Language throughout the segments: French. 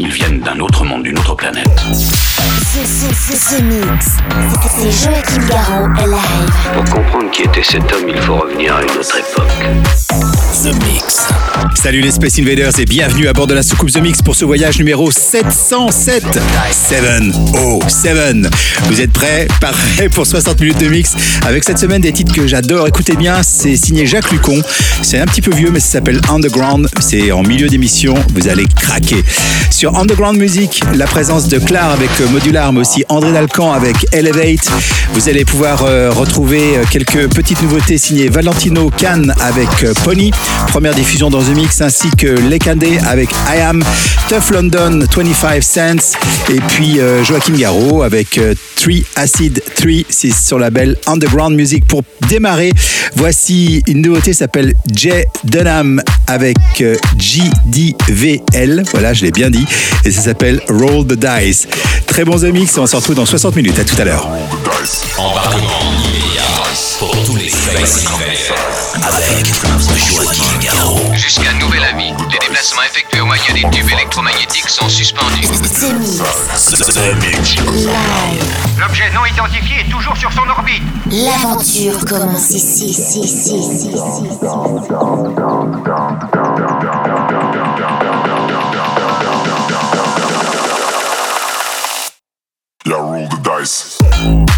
Ils viennent d'un autre monde, d'une autre planète. Mix. Joachim Garraud live. Pour comprendre qui était cet homme, il faut revenir à une autre époque. The Mix. Salut les Space Invaders et bienvenue à bord de la soucoupe The Mix pour ce voyage numéro 707. 707. Vous êtes prêts? Parfait pour 60 minutes de mix avec cette semaine des titres que j'adore. Écoutez bien, c'est signé Jacques Lucon. C'est un petit peu vieux mais ça s'appelle Underground. C'est en milieu d'émission, vous allez craquer. Sur Underground Music, la présence de Clar avec Modular mais aussi André Dalcan avec Elevate. Vous allez pouvoir euh, retrouver euh, quelques petites nouveautés signées Valentino Khan avec euh, Pony. Première diffusion dans The Mix ainsi que Lekande avec I Am, Tough London 25 Cents et puis euh, Joachim Garraud avec euh, 3 Acid 3, c'est sur la belle Underground Music. Pour démarrer, voici une nouveauté s'appelle Jay Dunham avec euh, JDVL, voilà je l'ai bien dit, et ça s'appelle Roll the Dice. Très bon The Mix, on se retrouve dans 60 minutes, à tout à l'heure. Pour tous les Space avec Garraud. Jusqu'à nouvel avis, les déplacements effectués au moyen des tubes électromagnétiques sont suspendus. L'objet non identifié est toujours sur son orbite. L'aventure commence ici, ici, ici, ici, ici. Yeah, roll the dice.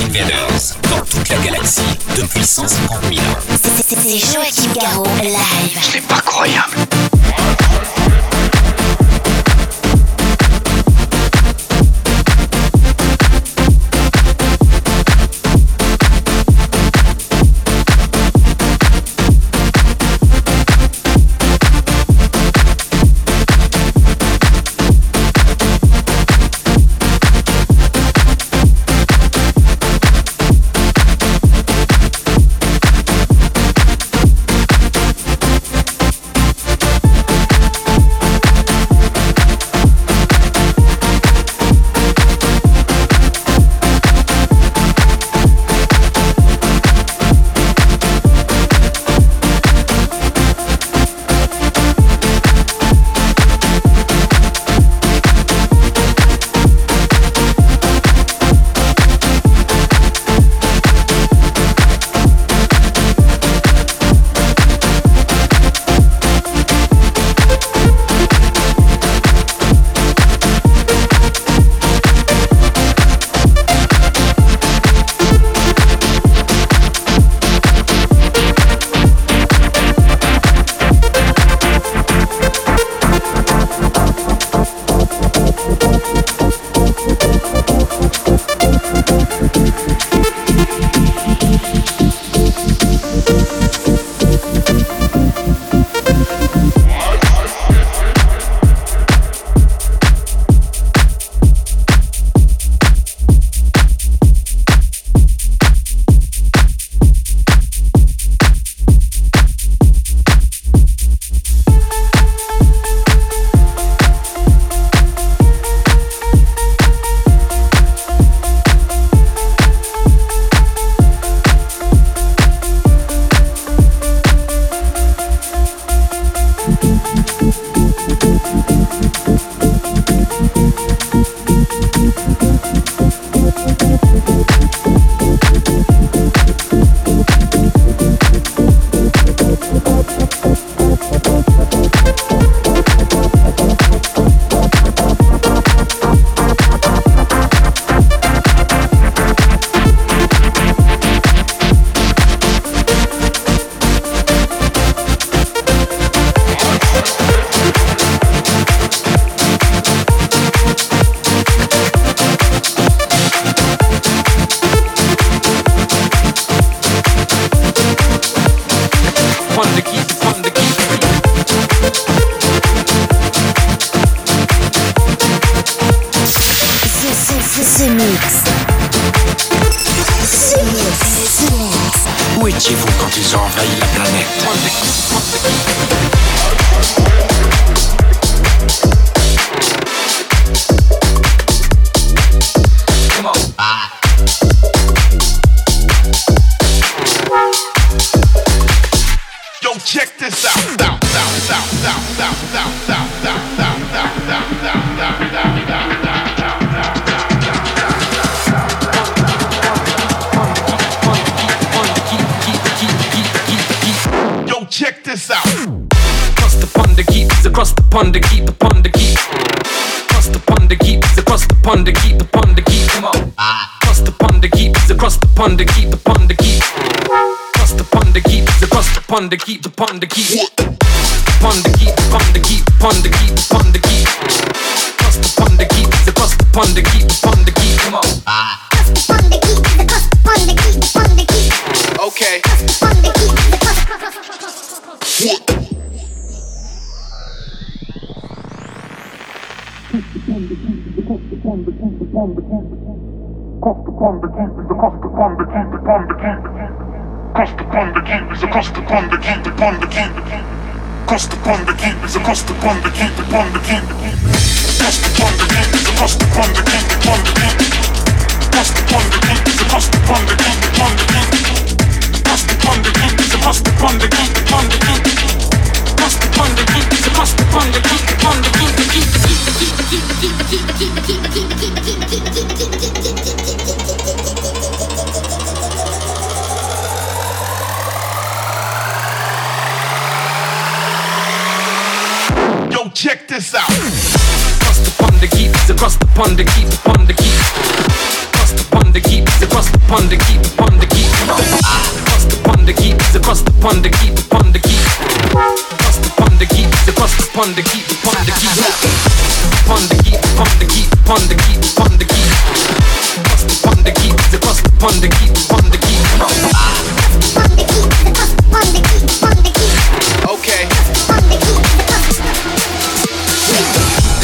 Invaders. upon the is a cost upon the the deep cost upon is a cost upon the the deep cost upon is a cost upon the the deep cost upon is a cost upon the the deep cost upon is a cost upon the the deep cost upon is a cost upon the check this out. Across the pond to keep, across the pond to keep the pond to keep. Across the pond to keep, across the pond to keep the pond to keep. Across the pond to keep, across the pond to keep the pond to keep. Across the pond to keep, across the pond to keep the pond to keep. Pond to keep, pond to keep, pond to keep, pond to keep. Across the pond to keep, across the pond to keep, pond to keep. Okay.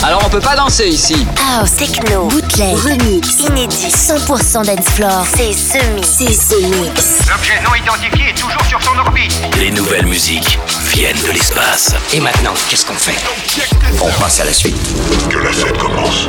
Alors on peut pas danser ici. House, techno, bootleg, remix, inédit, 100% dance floor. C'est ce mix. C'est ce mix. L'objet non identifié est toujours sur son orbite. Les nouvelles musiques viennent de l'espace. Et maintenant, qu'est-ce qu'on fait? On passe à la suite. Que la fête commence.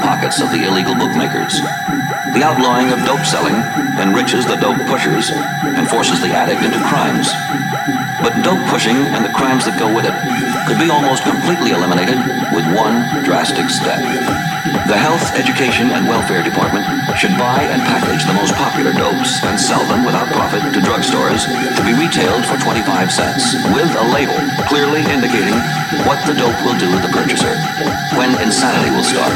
pockets of the illegal bookmakers. The outlawing of dope selling enriches the dope pushers and forces the addict into crimes. But dope pushing and the crimes that go with it could be almost completely eliminated with one drastic step. The Health, Education, and Welfare Department should buy and package the most popular dopes and sell them without profit to drugstores to be retailed for 25 cents with a label clearly indicating what the dope will do to the purchaser, when insanity will start,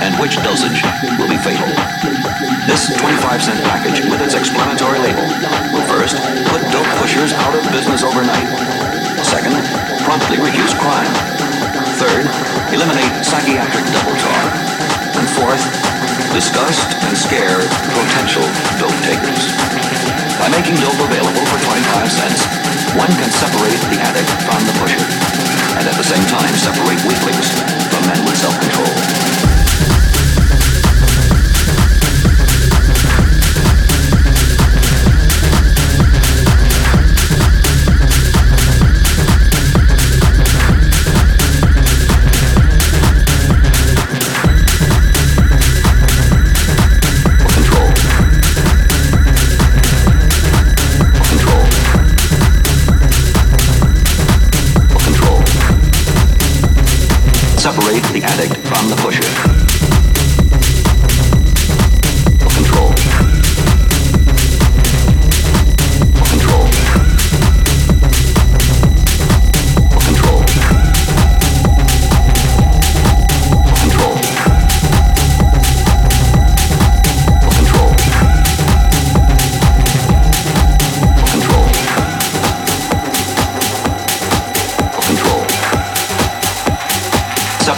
and which dosage will be fatal. This 25 cent package with its explanatory label will first put dope pushers out of business overnight. Second, promptly reduce crime. Third, eliminate psychiatric double talk. And fourth, disgust and scare potential dope takers. By making dope available for 25 cents, one can separate the addict from the pusher, and at the same time separate weaklings from men with self-control.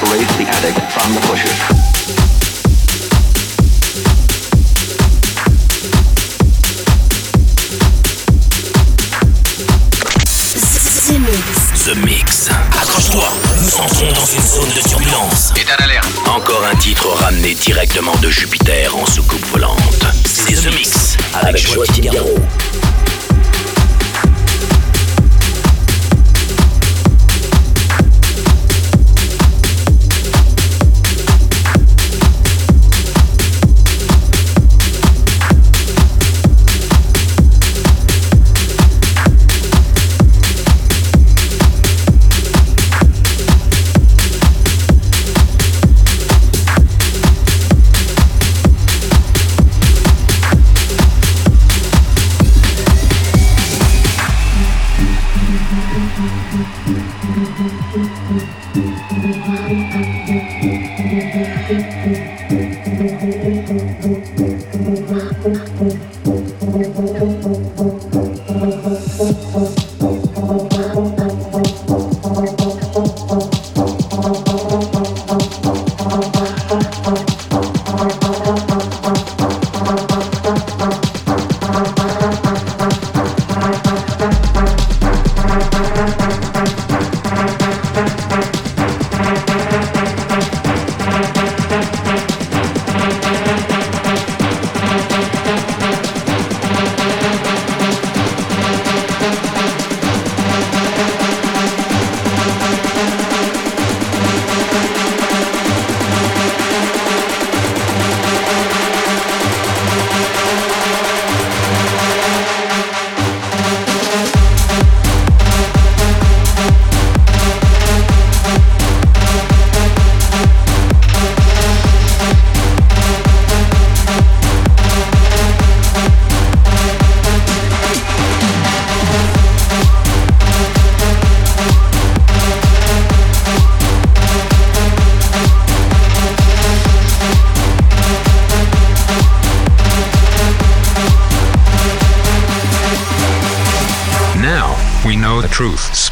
Separate the addict from the pusher. The Mix. The Mix. Accroche-toi, nous entrons dans une zone de turbulence. État d'alerte. Encore un titre ramené directement de Jupiter en soucoupe volante. C'est The Mix avec Joachim Garraud.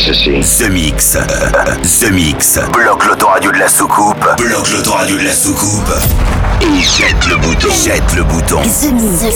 ceci. The Mix. The Mix. Bloque l'autoradio de la soucoupe. Bloque l'autoradio de la soucoupe. Et jette le bouton. Jette le bouton. Mix.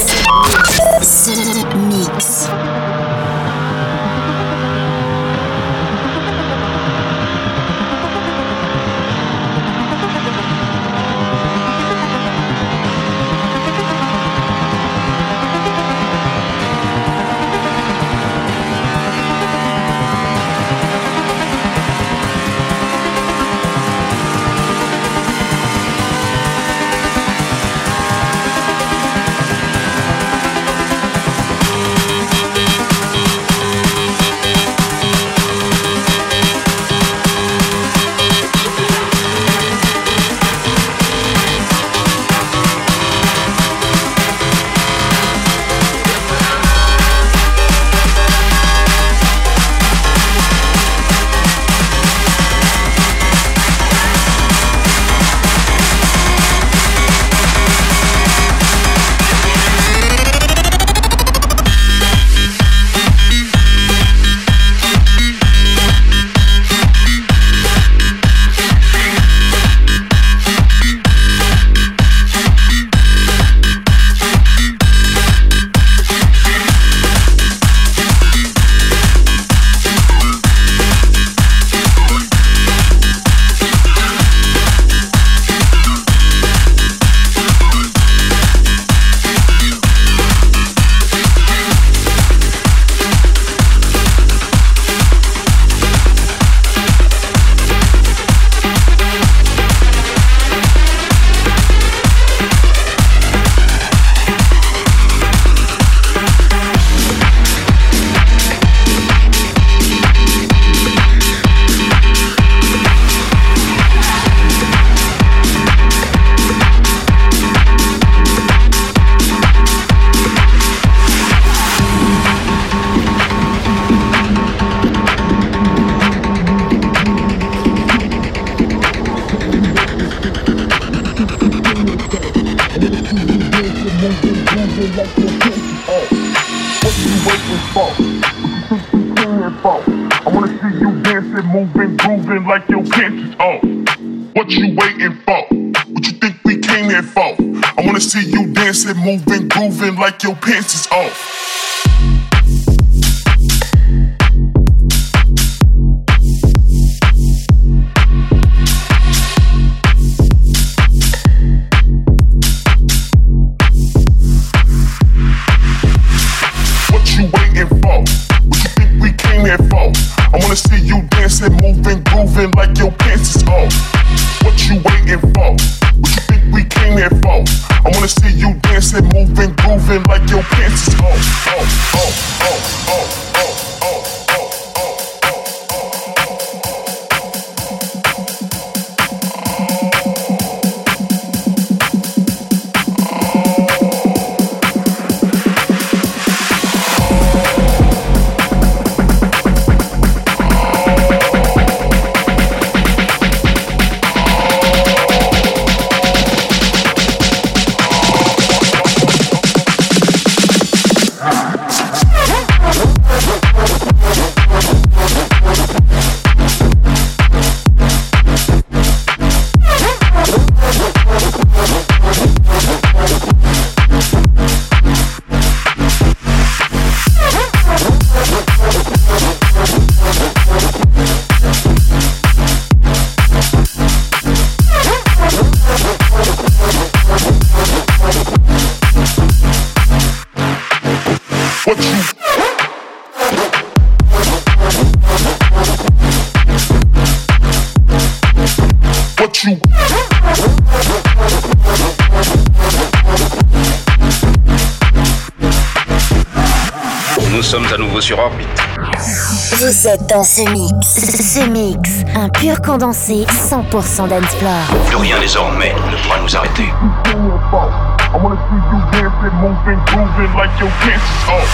Dans ce mix. Ce mix, un pur condensé 100% d'Ensplore. Plus rien désormais ne pourra nous arrêter. I wanna see you dancing, moving, grooving like your pants is off.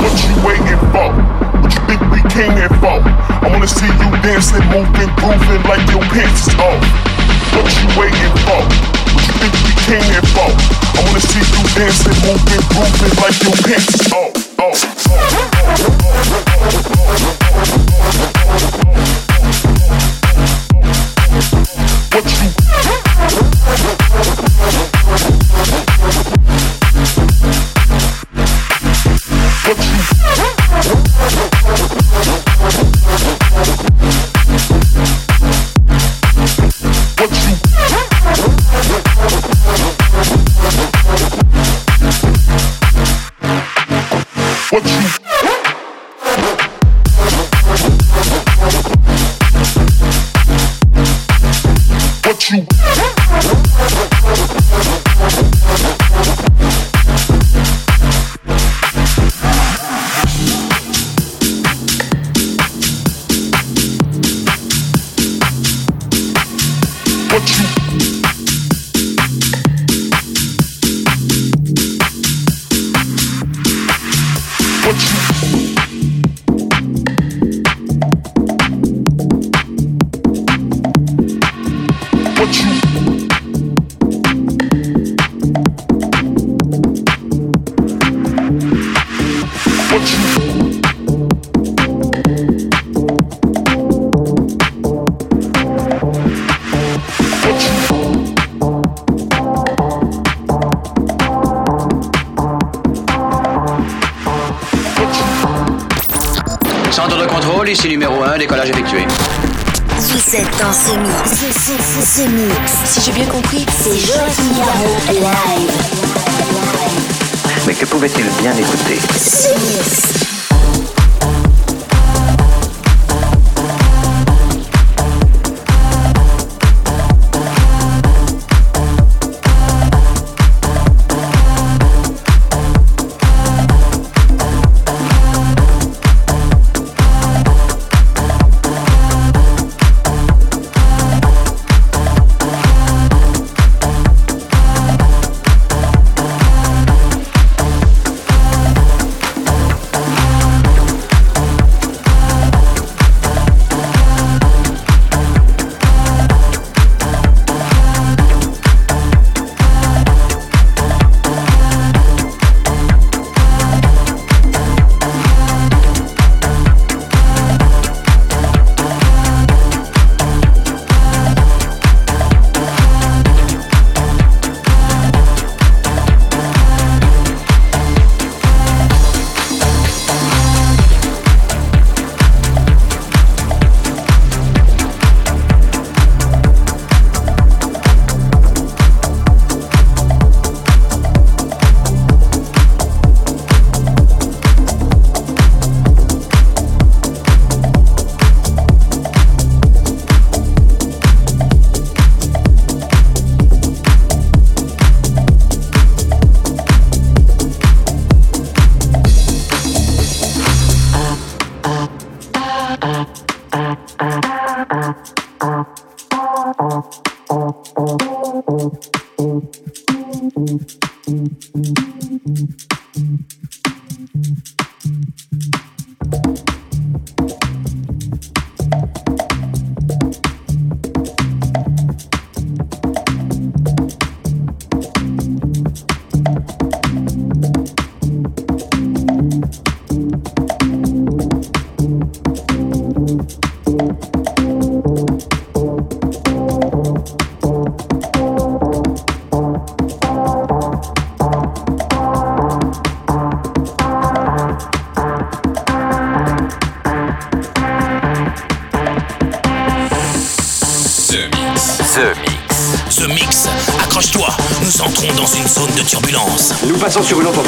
What you waiting for? What you think we came for? I wanna see you dancing, moving, grooving like your pants is off. What you waiting for? What you think we came for? I wanna see you dancing, moving, grooving like your pants is off. Mix. Si j'ai bien compris, c'est Joachim Garraud live. Mais que pouvait-il bien écouter? Mix. passant sur une autre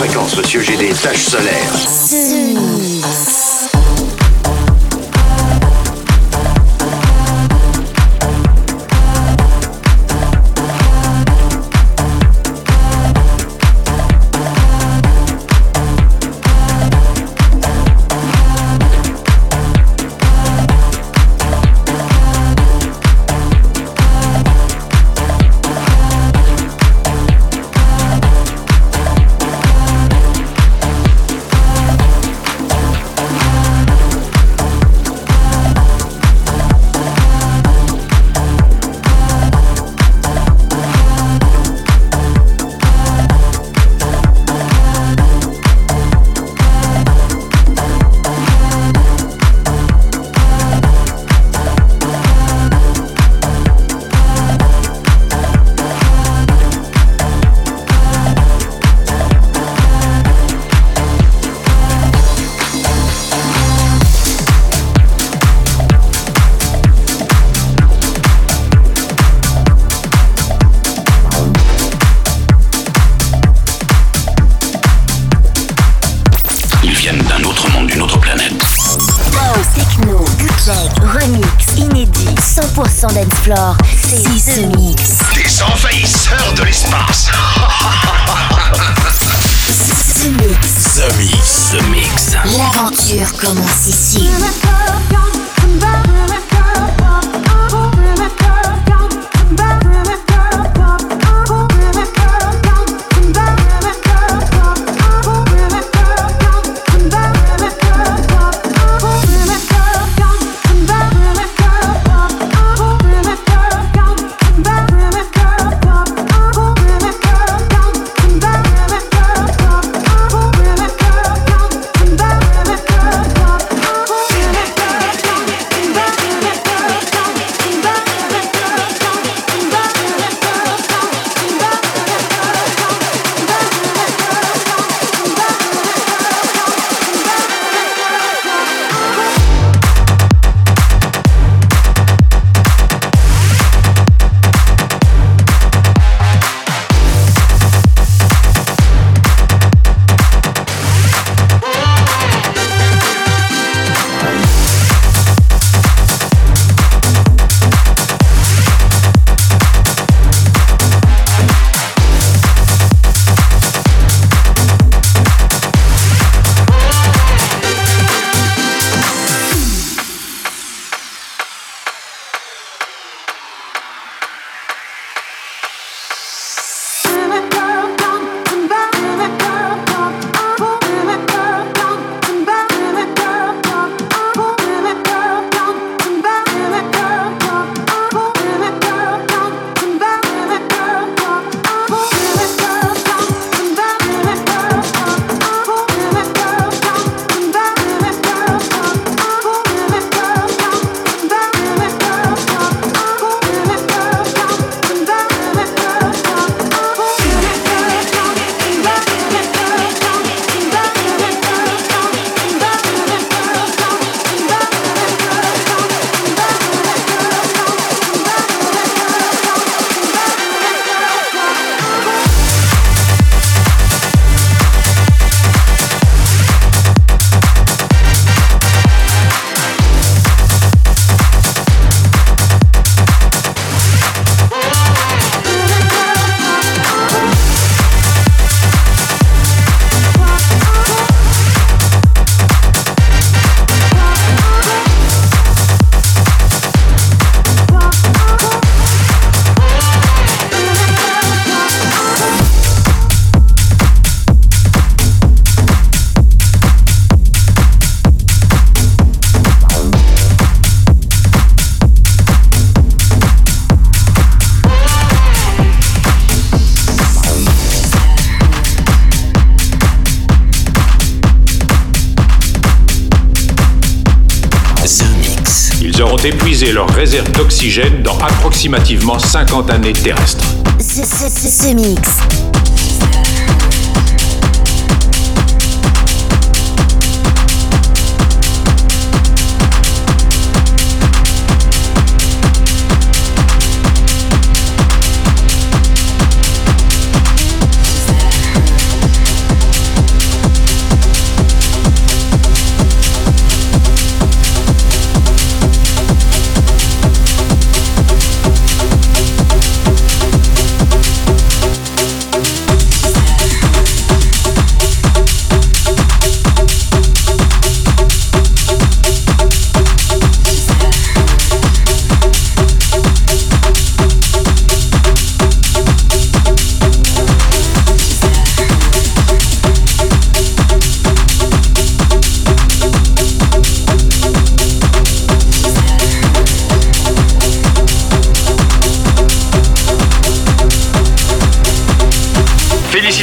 épuiser leurs réserves d'oxygène dans approximativement 50 années terrestres. Ce mix.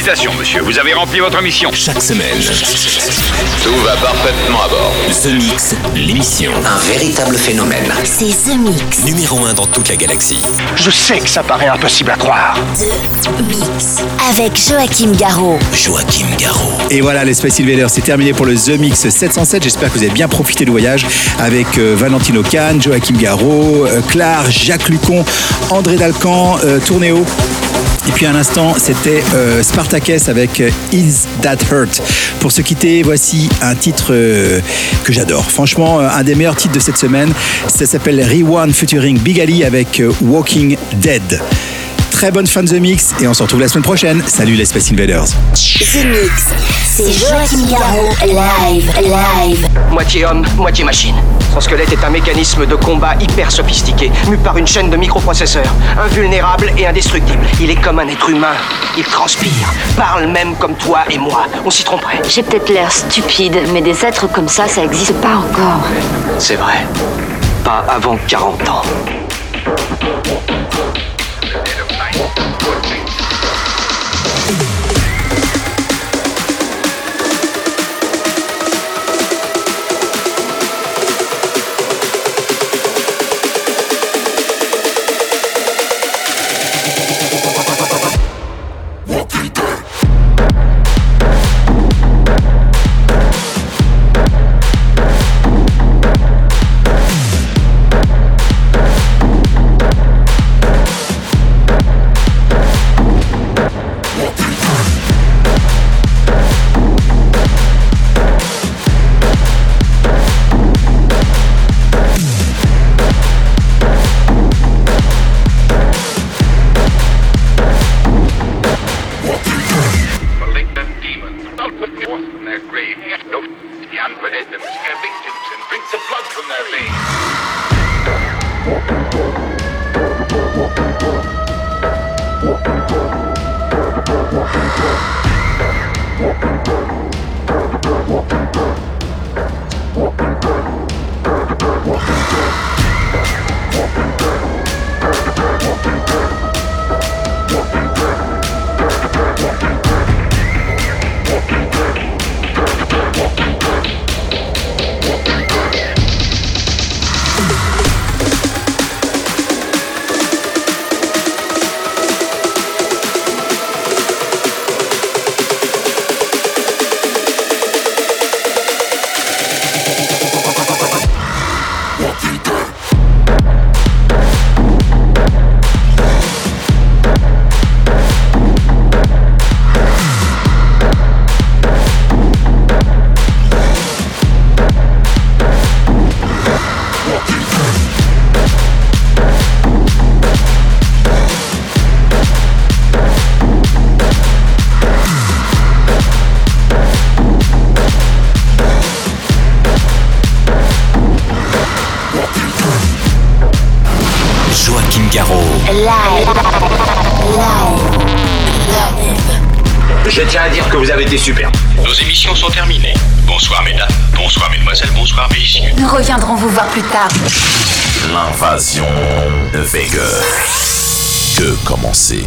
Vous avez rempli votre mission. Chaque semaine. Tout va parfaitement à bord. The Mix, l'émission. Un véritable phénomène. C'est The Mix. Numéro 1 dans toute la galaxie. Je sais que ça paraît impossible à croire. The Mix. Avec Joachim Garraud. Joachim Garraud. Et voilà, les Space Invaders, c'est terminé pour le The Mix 707. J'espère que vous avez bien profité du voyage avec euh, Valentino Kahn, Joachim Garraud, euh, Clar, Jacques Lucon, André Dalcan, euh, Tournéo. Et puis à l'instant, c'était euh, Spartacus avec euh, Is That Hurt. Pour se quitter, voici un titre euh, que j'adore. Franchement, euh, un des meilleurs titres de cette semaine. Ça s'appelle Rewan featuring Big Ali avec Walking Dead. Très bonne fin de The Mix et on se retrouve la semaine prochaine. Salut les Space Invaders. The Mix, c'est Joachim Garraud, live, live. Moitié homme, moitié machine. Son squelette est un mécanisme de combat hyper sophistiqué, mu par une chaîne de microprocesseurs, invulnérable et indestructible. Il est comme un être humain. Il transpire, parle même comme toi et moi. On s'y tromperait. J'ai peut-être l'air stupide, mais des êtres comme ça, ça existe pas encore. C'est vrai. Pas avant 40 ans. Commencer